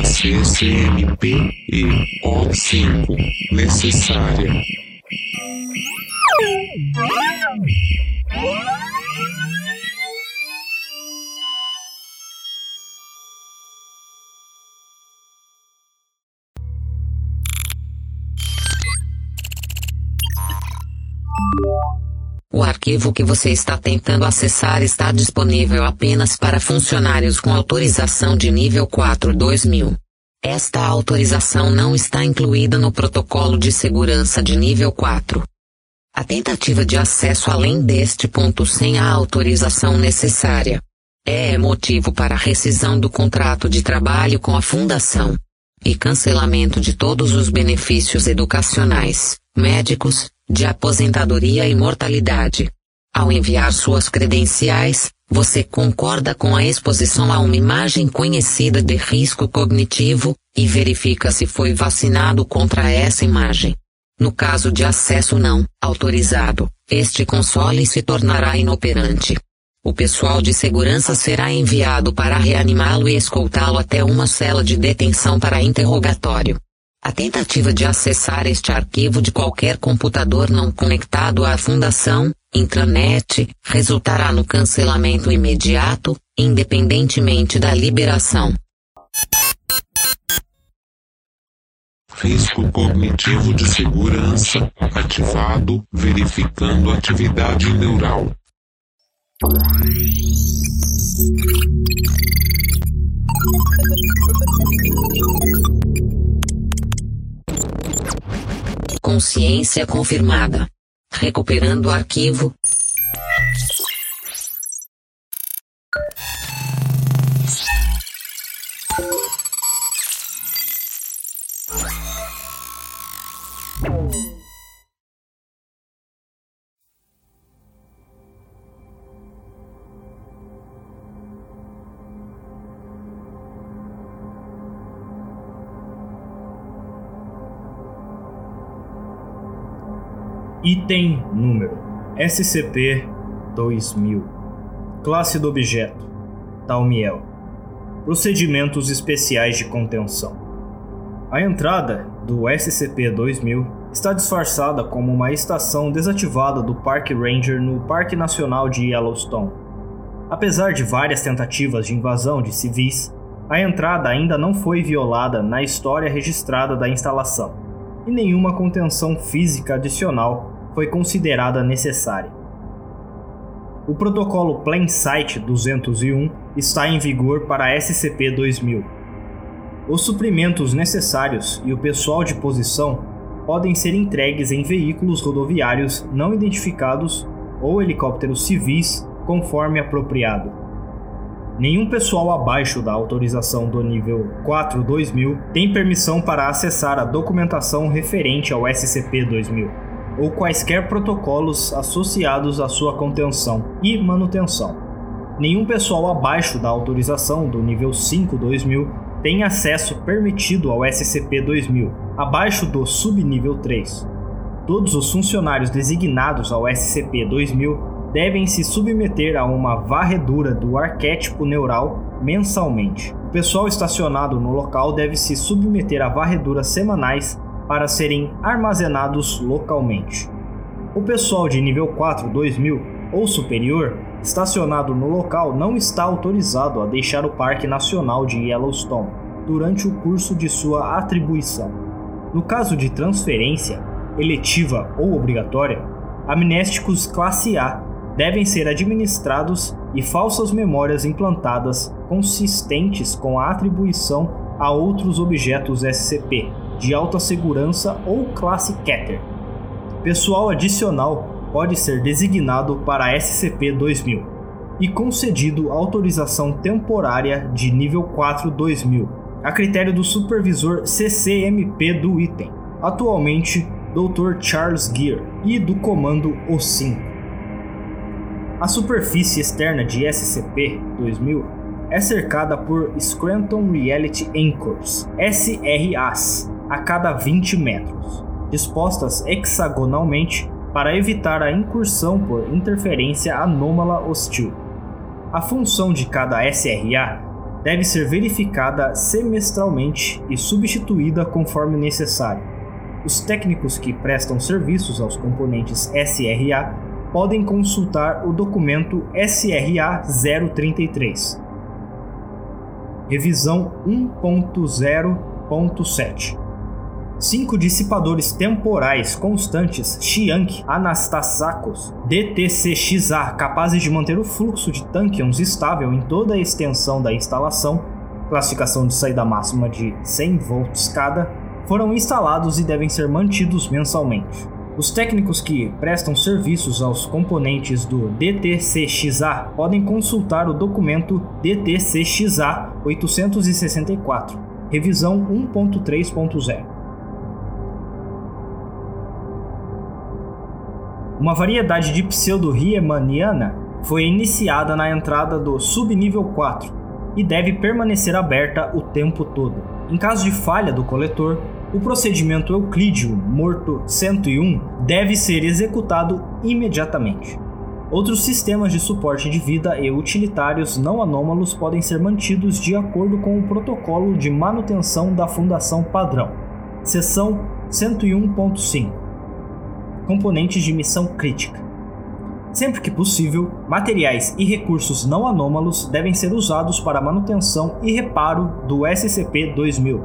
da CCMP e O5 necessária. Arquivo que você está tentando acessar está disponível apenas para funcionários com autorização de nível 4 2000. Esta autorização não está incluída no protocolo de segurança de nível 4. A tentativa de acesso além deste ponto sem a autorização necessária é motivo para rescisão do contrato de trabalho com a Fundação e cancelamento de todos os benefícios educacionais, médicos, de aposentadoria e mortalidade. Ao enviar suas credenciais, você concorda com a exposição a uma imagem conhecida de risco cognitivo e verifica se foi vacinado contra essa imagem. No caso de acesso não autorizado, este console se tornará inoperante. O pessoal de segurança será enviado para reanimá-lo e escoltá-lo até uma cela de detenção para interrogatório. A tentativa de acessar este arquivo de qualquer computador não conectado à fundação, intranet, resultará no cancelamento imediato, independentemente da liberação. Risco cognitivo de segurança ativado, verificando atividade neural. Consciência confirmada. Recuperando o arquivo. Item número. SCP-2000 Classe do objeto Talmiel Procedimentos especiais de contenção. A entrada do SCP-2000 está disfarçada como uma estação desativada do Park Ranger no Parque Nacional de Yellowstone. Apesar de várias tentativas de invasão de civis, a entrada ainda não foi violada na história registrada da instalação, e nenhuma contenção física adicional foi considerada necessária. O protocolo Plain Sight 201 está em vigor para a SCP-2000. Os suprimentos necessários e o pessoal de posição podem ser entregues em veículos rodoviários não identificados ou helicópteros civis, conforme apropriado. Nenhum pessoal abaixo da autorização do nível 4-2000 tem permissão para acessar a documentação referente ao SCP-2000 ou quaisquer protocolos associados à sua contenção e manutenção. Nenhum pessoal abaixo da autorização do nível 5-2000 tem acesso permitido ao SCP-2000, abaixo do subnível 3. Todos os funcionários designados ao SCP-2000 devem se submeter a uma varredura do arquétipo neural mensalmente. O pessoal estacionado no local deve se submeter a varreduras semanais para serem armazenados localmente. O pessoal de nível 4 2000 ou superior estacionado no local não está autorizado a deixar o Parque Nacional de Yellowstone durante o curso de sua atribuição. No caso de transferência, eletiva ou obrigatória, amnésticos classe A devem ser administrados e falsas memórias implantadas consistentes com a atribuição a outros objetos SCP, de alta segurança ou classe Keter. Pessoal adicional pode ser designado para SCP-2000 e concedido autorização temporária de nível 4-2000, a critério do supervisor CCMP do item, atualmente Dr. Charles Gear, e do comando O5. A superfície externa de SCP-2000 é cercada por Scranton Reality Anchors, SRAs, a cada 20 metros, dispostas hexagonalmente para evitar a incursão por interferência anômala hostil. A função de cada SRA deve ser verificada semestralmente e substituída conforme necessário. Os técnicos que prestam serviços aos componentes SRA podem consultar o documento SRA 033. Revisão 1.0.7 Cinco dissipadores temporais constantes Xiank Anastasakos DTCXA capazes de manter o fluxo de tânquions estável em toda a extensão da instalação, classificação de saída máxima de 100 volts cada, foram instalados e devem ser mantidos mensalmente. Os técnicos que prestam serviços aos componentes do DTCXA podem consultar o documento DTCXA 864, revisão 1.3.0. Uma variedade de pseudo-riemanniana foi iniciada na entrada do subnível 4 e deve permanecer aberta o tempo todo. Em caso de falha do coletor, o procedimento euclídeo morto 101 deve ser executado imediatamente. Outros sistemas de suporte de vida e utilitários não anômalos podem ser mantidos de acordo com o protocolo de manutenção da Fundação Padrão. Seção 101.5 componentes de missão crítica. Sempre que possível, materiais e recursos não anômalos devem ser usados para manutenção e reparo do SCP-2000.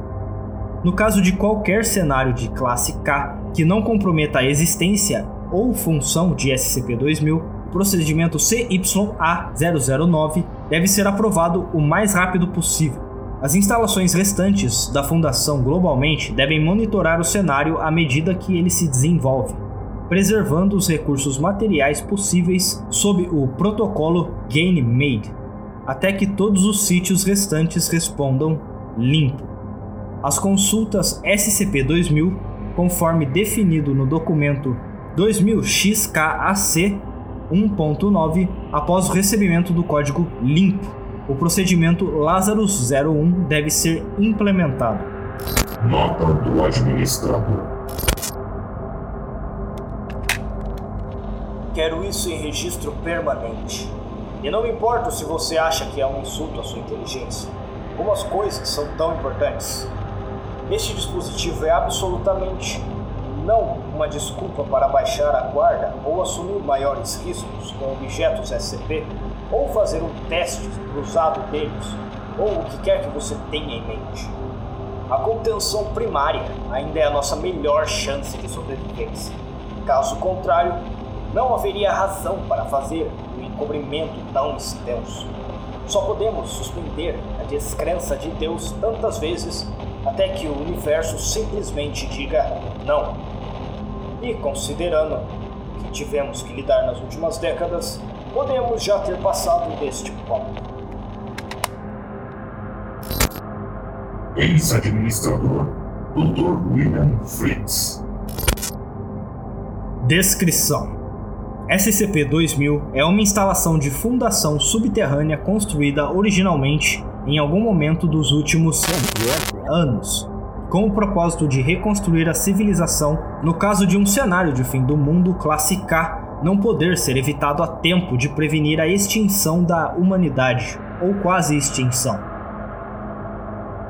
No caso de qualquer cenário de classe K que não comprometa a existência ou função de SCP-2000, o procedimento CYA-009 deve ser aprovado o mais rápido possível. As instalações restantes da Fundação globalmente devem monitorar o cenário à medida que ele se desenvolve preservando os recursos materiais possíveis sob o protocolo Gain-Made, até que todos os sítios restantes respondam limpo. As consultas SCP-2000, conforme definido no documento 2000-XKAC 1.9, após o recebimento do código limpo, o procedimento Lazarus 01 deve ser implementado. Nota do administrador. Quero isso em registro permanente. E não me importo se você acha que é um insulto à sua inteligência. Como as coisas são tão importantes. Este dispositivo é absolutamente não uma desculpa para baixar a guarda ou assumir maiores riscos com objetos SCP ou fazer um teste cruzado deles ou o que quer que você tenha em mente. A contenção primária ainda é a nossa melhor chance de sobrevivência. Caso contrário, não haveria razão para fazer um encobrimento tão extenso. Só podemos suspender a descrença de Deus tantas vezes até que o universo simplesmente diga não. E considerando que tivemos que lidar nas últimas décadas, podemos já ter passado deste ponto. Ex-administrador, Dr. William Fritz. Descrição SCP-2000 é uma instalação de fundação subterrânea construída originalmente em algum momento dos últimos anos, com o propósito de reconstruir a civilização no caso de um cenário de fim do mundo classe K não poder ser evitado a tempo de prevenir a extinção da humanidade, ou quase extinção.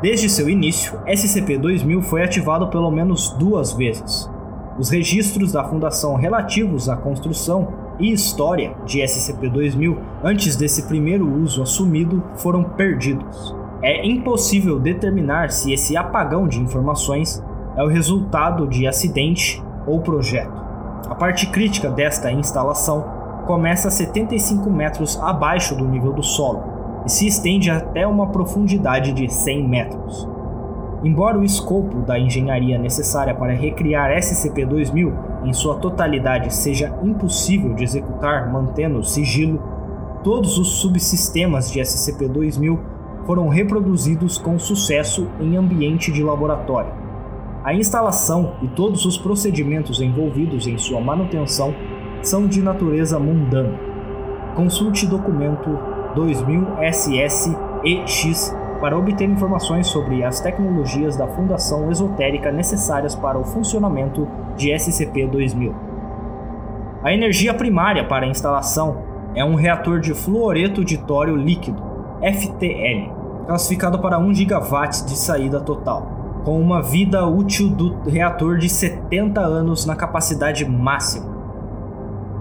Desde seu início, SCP-2000 foi ativado pelo menos duas vezes, os registros da Fundação relativos à construção e história de SCP-2000 antes desse primeiro uso assumido foram perdidos. É impossível determinar se esse apagão de informações é o resultado de acidente ou projeto. A parte crítica desta instalação começa a 75 metros abaixo do nível do solo e se estende até uma profundidade de 100 metros. Embora o escopo da engenharia necessária para recriar SCP-2000 em sua totalidade seja impossível de executar mantendo sigilo, todos os subsistemas de SCP-2000 foram reproduzidos com sucesso em ambiente de laboratório. A instalação e todos os procedimentos envolvidos em sua manutenção são de natureza mundana. Consulte documento 2000 SSEX para obter informações sobre as tecnologias da Fundação Esotérica necessárias para o funcionamento de SCP-2000. A energia primária para a instalação é um reator de fluoreto de tório líquido, FTL, classificado para 1 GW de saída total, com uma vida útil do reator de 70 anos na capacidade máxima.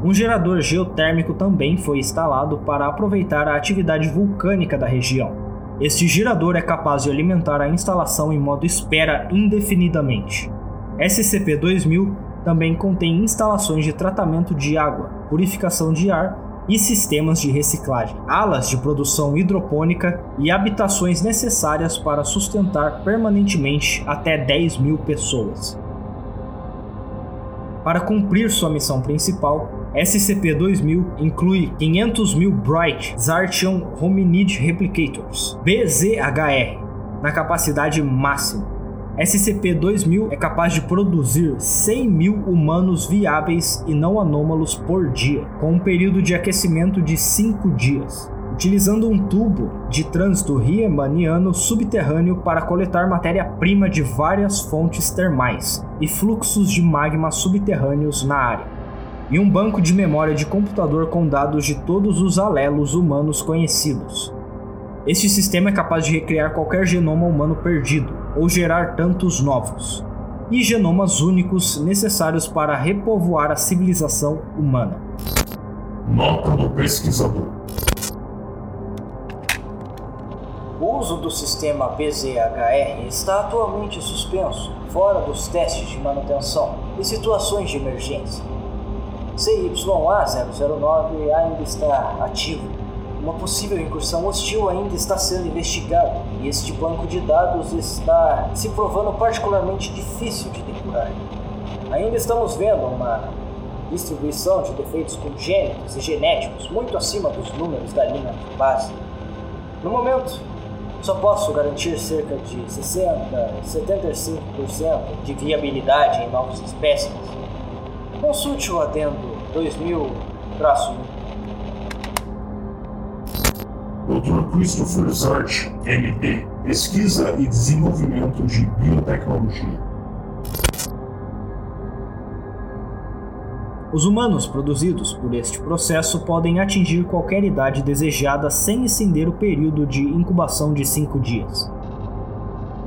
Um gerador geotérmico também foi instalado para aproveitar a atividade vulcânica da região. Este gerador é capaz de alimentar a instalação em modo espera indefinidamente. SCP-2000 também contém instalações de tratamento de água, purificação de ar e sistemas de reciclagem, alas de produção hidropônica e habitações necessárias para sustentar permanentemente até 10 mil pessoas. Para cumprir sua missão principal, SCP-2000 inclui 500 mil Bright Zartian Hominid Replicators, BZHR, na capacidade máxima. SCP-2000 é capaz de produzir 100 mil humanos viáveis e não anômalos por dia, com um período de aquecimento de 5 dias, utilizando um tubo de trânsito riemanniano subterrâneo para coletar matéria-prima de várias fontes termais e fluxos de magma subterrâneos na área e um banco de memória de computador com dados de todos os alelos humanos conhecidos. Este sistema é capaz de recriar qualquer genoma humano perdido ou gerar tantos novos, e genomas únicos necessários para repovoar a civilização humana. Nota do pesquisador. O uso do sistema BZHR está atualmente suspenso, fora dos testes de manutenção e situações de emergência. CYA-009 ainda está ativo. Uma possível incursão hostil ainda está sendo investigada e este banco de dados está se provando particularmente difícil de depurar. Ainda estamos vendo uma distribuição de defeitos congênitos e genéticos muito acima dos números da linha base. No momento, só posso garantir cerca de 60, 75% de viabilidade em novos espécimes Consulte o adendo 2000 Dr. Christopher Zart, MD, Pesquisa e Desenvolvimento de Biotecnologia. Os humanos produzidos por este processo podem atingir qualquer idade desejada sem estender o período de incubação de 5 dias.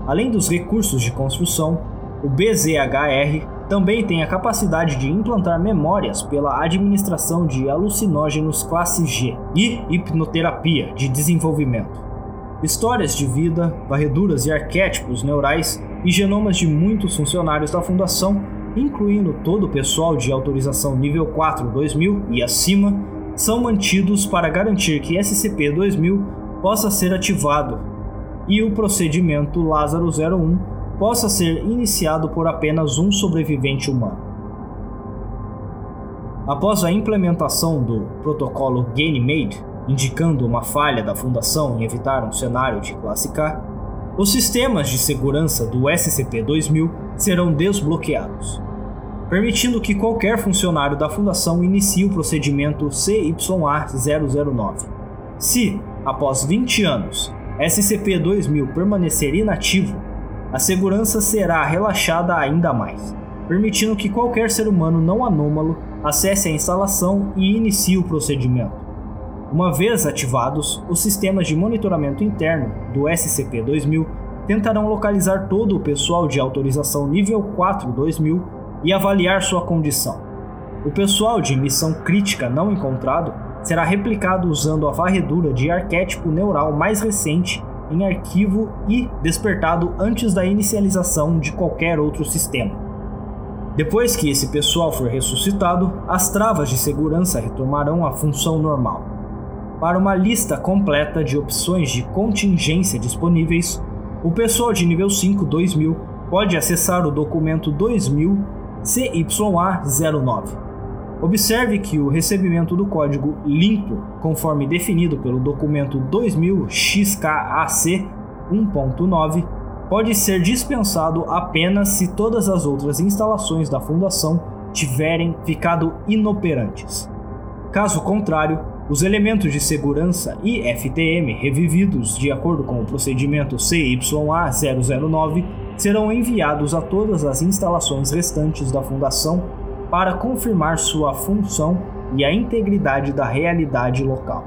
Além dos recursos de construção, o BZHR também tem a capacidade de implantar memórias pela administração de alucinógenos classe G e hipnoterapia de desenvolvimento. Histórias de vida, varreduras e arquétipos neurais e genomas de muitos funcionários da Fundação, incluindo todo o pessoal de autorização nível 4 2000 e acima, são mantidos para garantir que SCP-2000 possa ser ativado e o procedimento Lázaro 01 possa ser iniciado por apenas um sobrevivente humano. Após a implementação do protocolo Ganymede, indicando uma falha da Fundação em evitar um cenário de classe K, os sistemas de segurança do SCP-2000 serão desbloqueados, permitindo que qualquer funcionário da Fundação inicie o procedimento CYA-009. Se, após 20 anos, SCP-2000 permanecer inativo, a segurança será relaxada ainda mais, permitindo que qualquer ser humano não anômalo acesse a instalação e inicie o procedimento. Uma vez ativados, os sistemas de monitoramento interno do SCP-2000 tentarão localizar todo o pessoal de autorização nível 4-2000 e avaliar sua condição. O pessoal de missão crítica não encontrado será replicado usando a varredura de arquétipo neural mais recente em arquivo e despertado antes da inicialização de qualquer outro sistema. Depois que esse pessoal for ressuscitado, as travas de segurança retomarão a função normal. Para uma lista completa de opções de contingência disponíveis, o pessoal de nível 5 2000 pode acessar o documento 2000 CYA09 Observe que o recebimento do código limpo, conforme definido pelo documento 2000XKAC 1.9, pode ser dispensado apenas se todas as outras instalações da Fundação tiverem ficado inoperantes. Caso contrário, os elementos de segurança e FTM revividos de acordo com o procedimento CYA009 serão enviados a todas as instalações restantes da Fundação para confirmar sua função e a integridade da realidade local.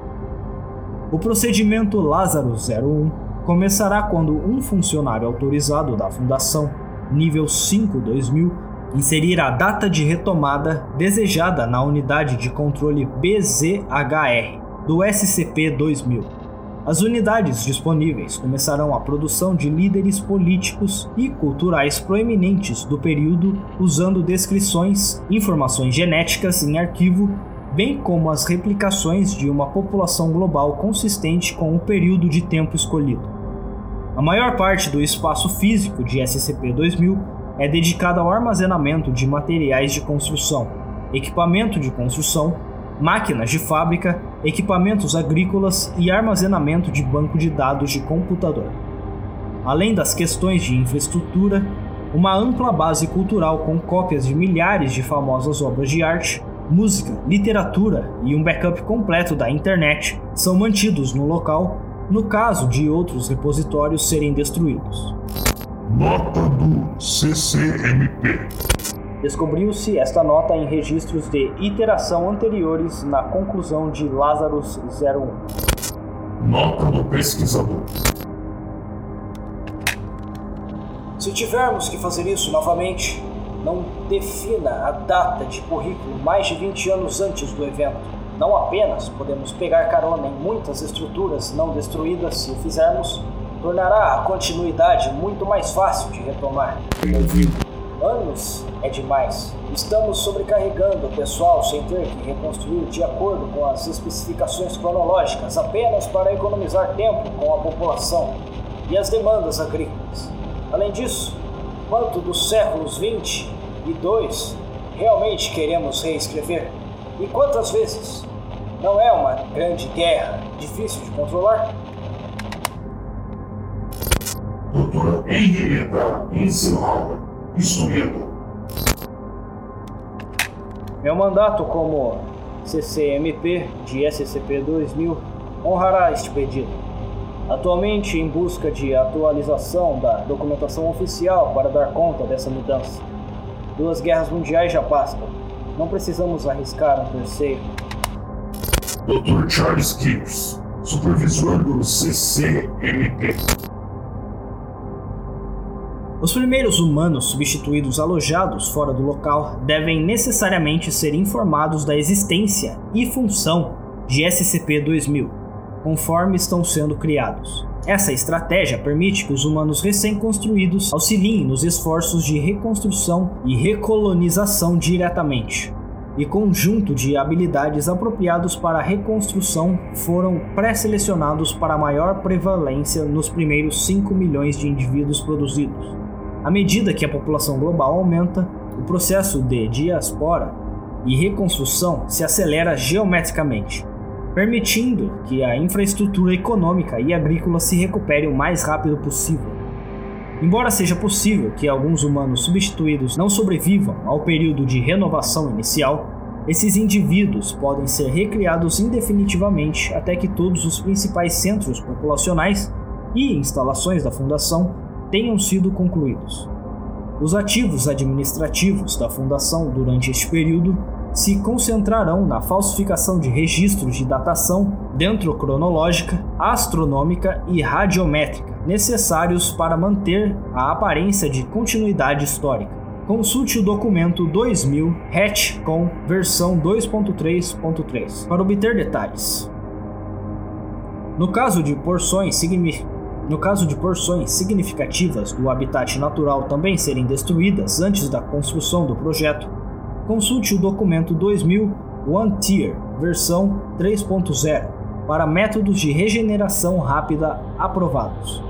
O procedimento Lázaro 01 começará quando um funcionário autorizado da Fundação, nível 5 2000, inserir a data de retomada desejada na unidade de controle BZHR do SCP-2000. As unidades disponíveis começarão a produção de líderes políticos e culturais proeminentes do período usando descrições, informações genéticas em arquivo, bem como as replicações de uma população global consistente com o período de tempo escolhido. A maior parte do espaço físico de SCP-2000 é dedicada ao armazenamento de materiais de construção, equipamento de construção, máquinas de fábrica, equipamentos agrícolas e armazenamento de banco de dados de computador. Além das questões de infraestrutura, uma ampla base cultural com cópias de milhares de famosas obras de arte, música, literatura e um backup completo da internet são mantidos no local no caso de outros repositórios serem destruídos. Nota do CCMP Descobriu-se esta nota em registros de iteração anteriores na conclusão de Lazarus 01. Nota do pesquisador. Se tivermos que fazer isso novamente, não defina a data de currículo mais de 20 anos antes do evento. Não apenas podemos pegar carona em muitas estruturas não destruídas se o fizermos, tornará a continuidade muito mais fácil de retomar. Ouvido. Anos é demais. Estamos sobrecarregando o pessoal sem ter que reconstruir de acordo com as especificações cronológicas apenas para economizar tempo com a população e as demandas agrícolas. Além disso, quanto dos séculos 20 e 2 realmente queremos reescrever? E quantas vezes? Não é uma grande guerra difícil de controlar? Doutora Henrietta Eisenhower isso mesmo. Meu mandato como CCMP de SCP-2000 honrará este pedido. Atualmente em busca de atualização da documentação oficial para dar conta dessa mudança. Duas guerras mundiais já passam. Não precisamos arriscar um terceiro. Dr. Charles Gibbs, supervisor do CCMP. Os primeiros humanos substituídos alojados fora do local devem necessariamente ser informados da existência e função de SCP-2000, conforme estão sendo criados. Essa estratégia permite que os humanos recém-construídos auxiliem nos esforços de reconstrução e recolonização diretamente. E conjunto de habilidades apropriados para a reconstrução foram pré-selecionados para maior prevalência nos primeiros 5 milhões de indivíduos produzidos. À medida que a população global aumenta, o processo de diaspora e reconstrução se acelera geometricamente, permitindo que a infraestrutura econômica e agrícola se recupere o mais rápido possível. Embora seja possível que alguns humanos substituídos não sobrevivam ao período de renovação inicial, esses indivíduos podem ser recriados indefinitivamente até que todos os principais centros populacionais e instalações da Fundação tenham sido concluídos. Os ativos administrativos da Fundação durante este período se concentrarão na falsificação de registros de datação dentro cronológica, astronômica e radiométrica, necessários para manter a aparência de continuidade histórica. Consulte o documento 2000 com versão 2.3.3 para obter detalhes. No caso de porções significativas no caso de porções significativas do habitat natural também serem destruídas antes da construção do projeto, consulte o documento 2000 One Tier, versão 3.0, para métodos de regeneração rápida aprovados.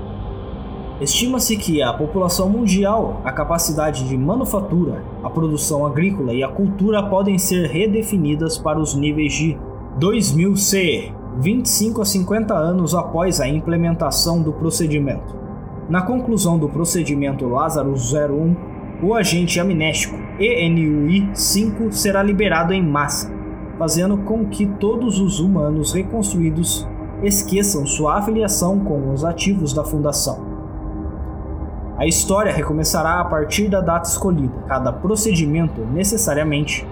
Estima-se que a população mundial, a capacidade de manufatura, a produção agrícola e a cultura podem ser redefinidas para os níveis de 2000 CE, 25 a 50 anos após a implementação do procedimento. Na conclusão do procedimento Lazarus 01, o agente amnéstico ENUI-5 será liberado em massa, fazendo com que todos os humanos reconstruídos esqueçam sua afiliação com os ativos da Fundação. A história recomeçará a partir da data escolhida. Cada procedimento, necessariamente,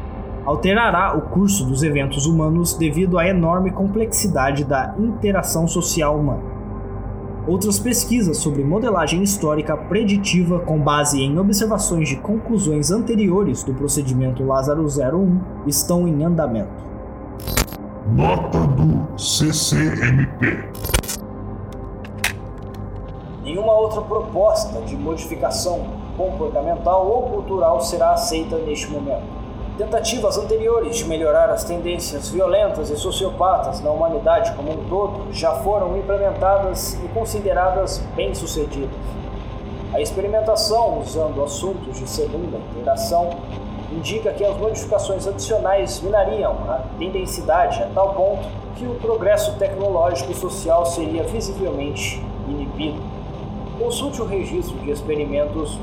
alterará o curso dos eventos humanos devido à enorme complexidade da interação social humana. Outras pesquisas sobre modelagem histórica preditiva com base em observações de conclusões anteriores do procedimento Lázaro 01 estão em andamento. Nota do CCMP. Nenhuma outra proposta de modificação comportamental ou cultural será aceita neste momento. Tentativas anteriores de melhorar as tendências violentas e sociopatas na humanidade como um todo já foram implementadas e consideradas bem-sucedidas. A experimentação usando assuntos de segunda interação indica que as modificações adicionais minariam a densidade a tal ponto que o progresso tecnológico e social seria visivelmente inibido. Consulte o registro de experimentos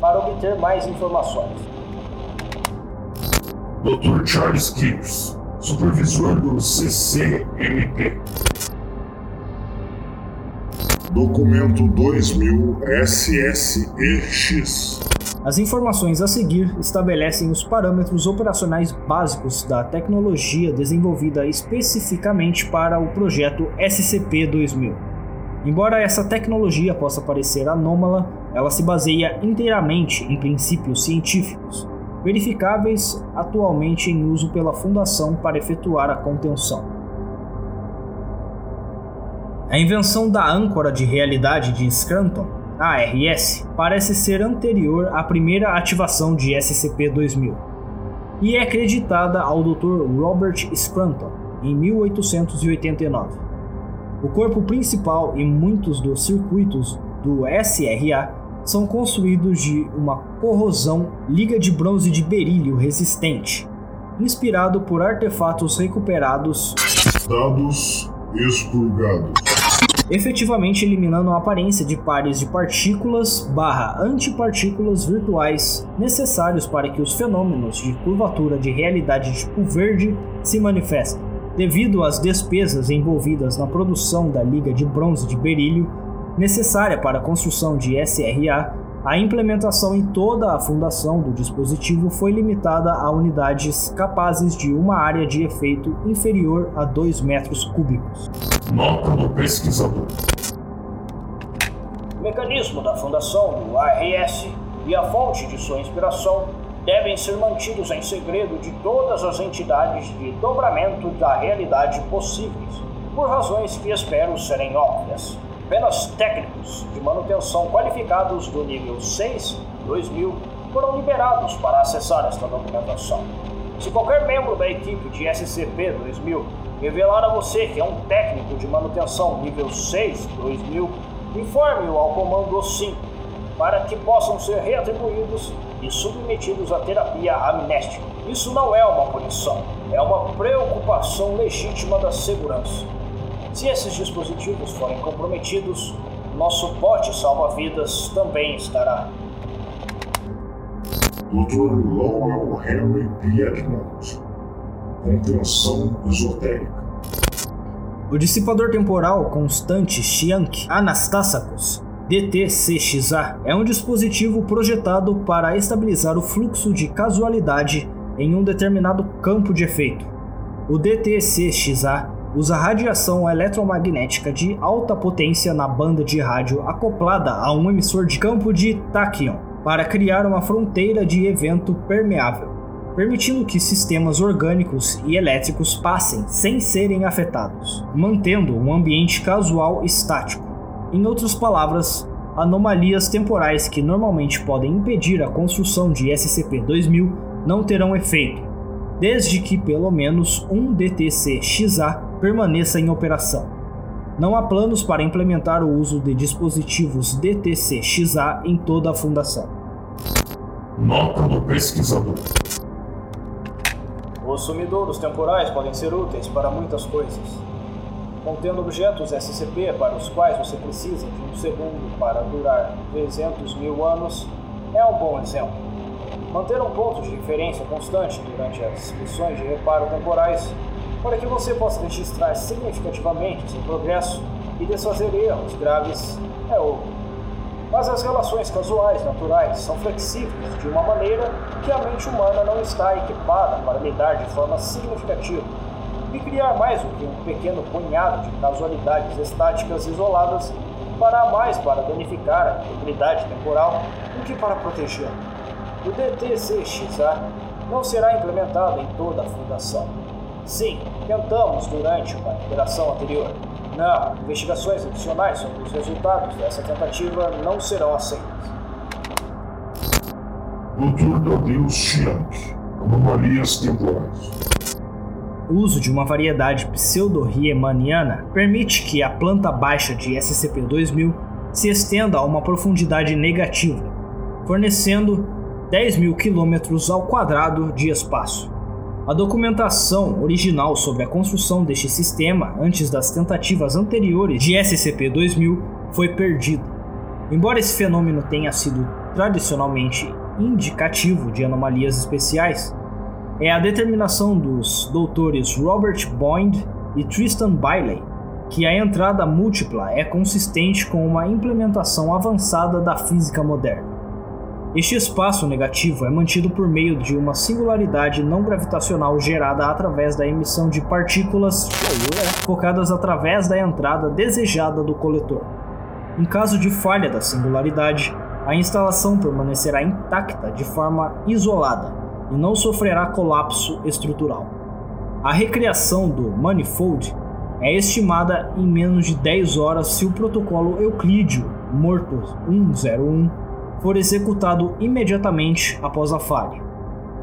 para obter mais informações. Dr. Charles Gibbs, supervisor do CCMP. Documento 2000 SSEX. As informações a seguir estabelecem os parâmetros operacionais básicos da tecnologia desenvolvida especificamente para o projeto SCP-2000. Embora essa tecnologia possa parecer anômala, ela se baseia inteiramente em princípios científicos verificáveis atualmente em uso pela Fundação para efetuar a contenção. A invenção da âncora de realidade de Scranton, ARS, parece ser anterior à primeira ativação de SCP-2000 e é acreditada ao Dr. Robert Scranton em 1889. O corpo principal e muitos dos circuitos do SRA são construídos de uma corrosão liga de bronze de berílio resistente, inspirado por artefatos recuperados dados expurgados, efetivamente eliminando a aparência de pares de partículas barra antipartículas virtuais necessários para que os fenômenos de curvatura de realidade tipo verde se manifestem. Devido às despesas envolvidas na produção da liga de bronze de berílio, necessária para a construção de SRA, a implementação em toda a fundação do dispositivo foi limitada a unidades capazes de uma área de efeito inferior a 2 metros cúbicos. Nota do pesquisador. O mecanismo da fundação do ARS e a fonte de sua inspiração devem ser mantidos em segredo de todas as entidades de dobramento da realidade possíveis, por razões que espero serem óbvias. Apenas técnicos de manutenção qualificados do nível 6 2000 foram liberados para acessar esta documentação. Se qualquer membro da equipe de SCP-2000 revelar a você que é um técnico de manutenção nível 6 2000, informe-o ao comando 5 para que possam ser reatribuídos e submetidos à terapia amnéstica. Isso não é uma punição, é uma preocupação legítima da segurança. Se esses dispositivos forem comprometidos, nosso bote salva-vidas também estará. Dr. Lowell Henry Piedmont Contenção esotérica. O dissipador temporal constante Chiank Anastasacus DTCXA é um dispositivo projetado para estabilizar o fluxo de casualidade em um determinado campo de efeito. O DTCXA usa radiação eletromagnética de alta potência na banda de rádio acoplada a um emissor de campo de tachyon para criar uma fronteira de evento permeável, permitindo que sistemas orgânicos e elétricos passem sem serem afetados, mantendo um ambiente casual estático. Em outras palavras, anomalias temporais que normalmente podem impedir a construção de SCP-2000 não terão efeito, desde que pelo menos um DTC-XA permaneça em operação. Não há planos para implementar o uso de dispositivos DTC-XA em toda a fundação. Nota do pesquisador. Os sumidouros temporais podem ser úteis para muitas coisas. Contendo objetos SCP para os quais você precisa de um segundo para durar 300 mil anos, é um bom exemplo. Manter um ponto de referência constante durante as missões de reparo temporais para que você possa registrar significativamente seu progresso e desfazer erros graves é outro. Mas as relações casuais naturais são flexíveis de uma maneira que a mente humana não está equipada para lidar de forma significativa. e criar mais do que um pequeno punhado de casualidades estáticas isoladas fará mais para danificar a integridade temporal do que para protegê-la. O DTCXA não será implementado em toda a fundação. Sim, tentamos durante uma interação anterior. Não, investigações adicionais sobre os resultados dessa tentativa não serão aceitas. Doutor Dadeus Chiang, anomalias temporais. O uso de uma variedade pseudo-riemanniana permite que a planta baixa de SCP-2000 se estenda a uma profundidade negativa, fornecendo 10 mil quilômetros ao quadrado de espaço. A documentação original sobre a construção deste sistema antes das tentativas anteriores de SCP-2000 foi perdida. Embora esse fenômeno tenha sido tradicionalmente indicativo de anomalias especiais, é a determinação dos doutores Robert Boyd e Tristan Bailey que a entrada múltipla é consistente com uma implementação avançada da física moderna. Este espaço negativo é mantido por meio de uma singularidade não gravitacional gerada através da emissão de partículas focadas através da entrada desejada do coletor. Em caso de falha da singularidade, a instalação permanecerá intacta de forma isolada e não sofrerá colapso estrutural. A recriação do manifold é estimada em menos de 10 horas se o protocolo Euclídeo Morto 101 for executado imediatamente após a falha.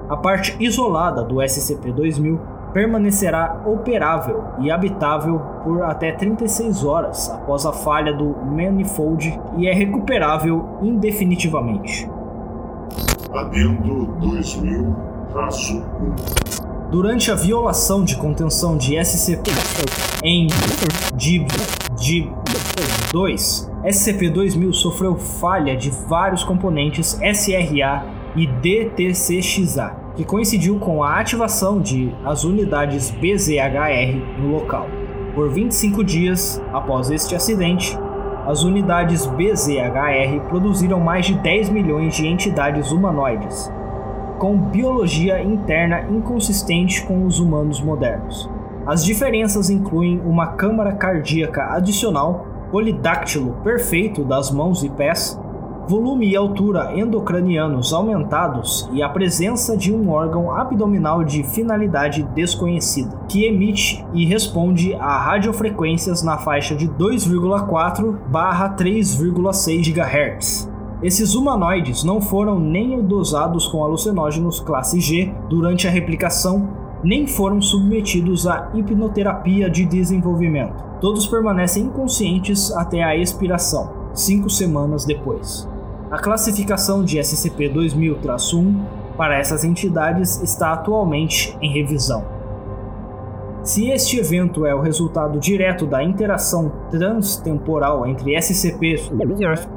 A parte isolada do SCP-2000 permanecerá operável e habitável por até 36 horas após a falha do manifold e é recuperável indefinitivamente. Adendo 2000, traço 1. Durante a violação de contenção de SCP em DIB, DIB 2, SCP-2000 sofreu falha de vários componentes SRA e DTCXA, que coincidiu com a ativação de as unidades BZHR no local. Por 25 dias após este acidente, as unidades BZHR produziram mais de 10 milhões de entidades humanoides, com biologia interna inconsistente com os humanos modernos. As diferenças incluem uma câmara cardíaca adicional, polidáctilo perfeito das mãos e pés, volume e altura endocranianos aumentados e a presença de um órgão abdominal de finalidade desconhecida, que emite e responde a radiofrequências na faixa de 2,4 barra 3,6 GHz. Esses humanoides não foram nem dosados com alucinógenos classe G durante a replicação, nem foram submetidos a hipnoterapia de desenvolvimento. Todos permanecem inconscientes até a expiração, cinco semanas depois. A classificação de SCP-2000-1 para essas entidades está atualmente em revisão. Se este evento é o resultado direto da interação transtemporal entre SCP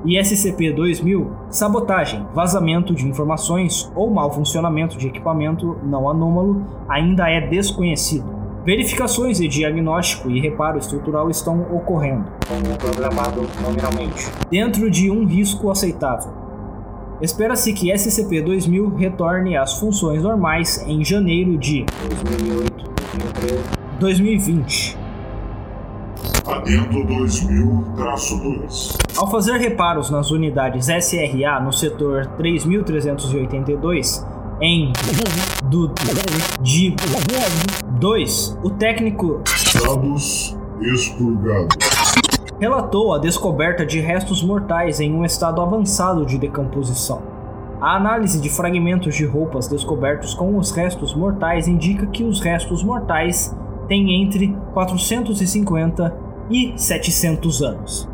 e SCP-2000, sabotagem, vazamento de informações ou mau funcionamento de equipamento não anômalo ainda é desconhecido. Verificações de diagnóstico e reparo estrutural estão ocorrendo, como programado nominalmente, dentro de um risco aceitável. Espera-se que SCP-2000 retorne às funções normais em janeiro de 2008, 2020. Adendo 2000-2. Ao fazer reparos nas unidades SRA no setor 3382, em do de 2, o técnico Dados expurgados. relatou a descoberta de restos mortais em um estado avançado de decomposição. A análise de fragmentos de roupas descobertos com os restos mortais indica que os restos mortais têm entre 450 e 700 anos.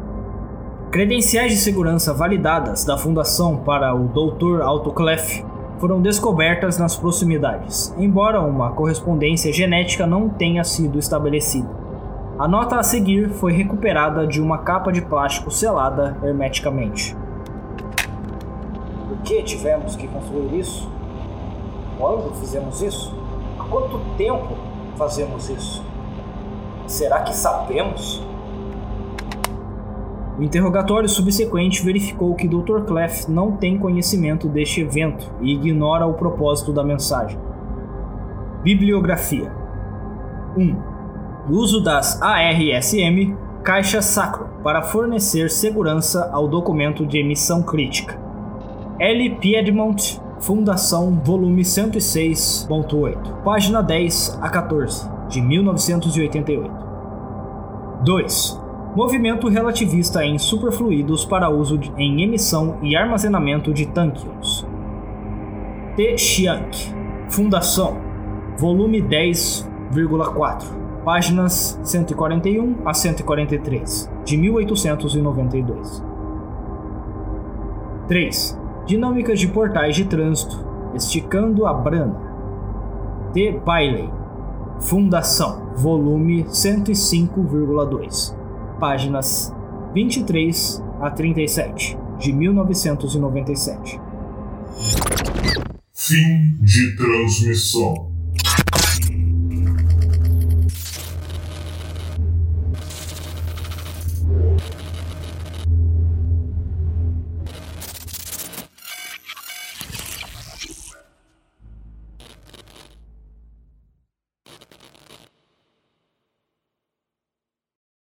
Credenciais de segurança validadas da Fundação para o Dr. Autoclef foram descobertas nas proximidades, embora uma correspondência genética não tenha sido estabelecida. A nota a seguir foi recuperada de uma capa de plástico selada hermeticamente. Por que tivemos que construir isso? Quando fizemos isso? Há quanto tempo fazemos isso? Será que sabemos? O interrogatório subsequente verificou que Dr. Clef não tem conhecimento deste evento e ignora o propósito da mensagem. Bibliografia 1. Uso das ARSM Caixa Sacro para fornecer segurança ao documento de emissão crítica. L. Piedmont Fundação, volume 106.8, página 10 a 14, de 1988. 2. Movimento relativista em superfluidos para uso em emissão e armazenamento de tânquions. T. Chiang, Fundação, volume 10,4, páginas 141 a 143, de 1892. 3. Dinâmicas de portais de trânsito, esticando a brana. T. Bailey, Fundação, volume 105,2, páginas 23 a 37, de 1997. Fim de transmissão.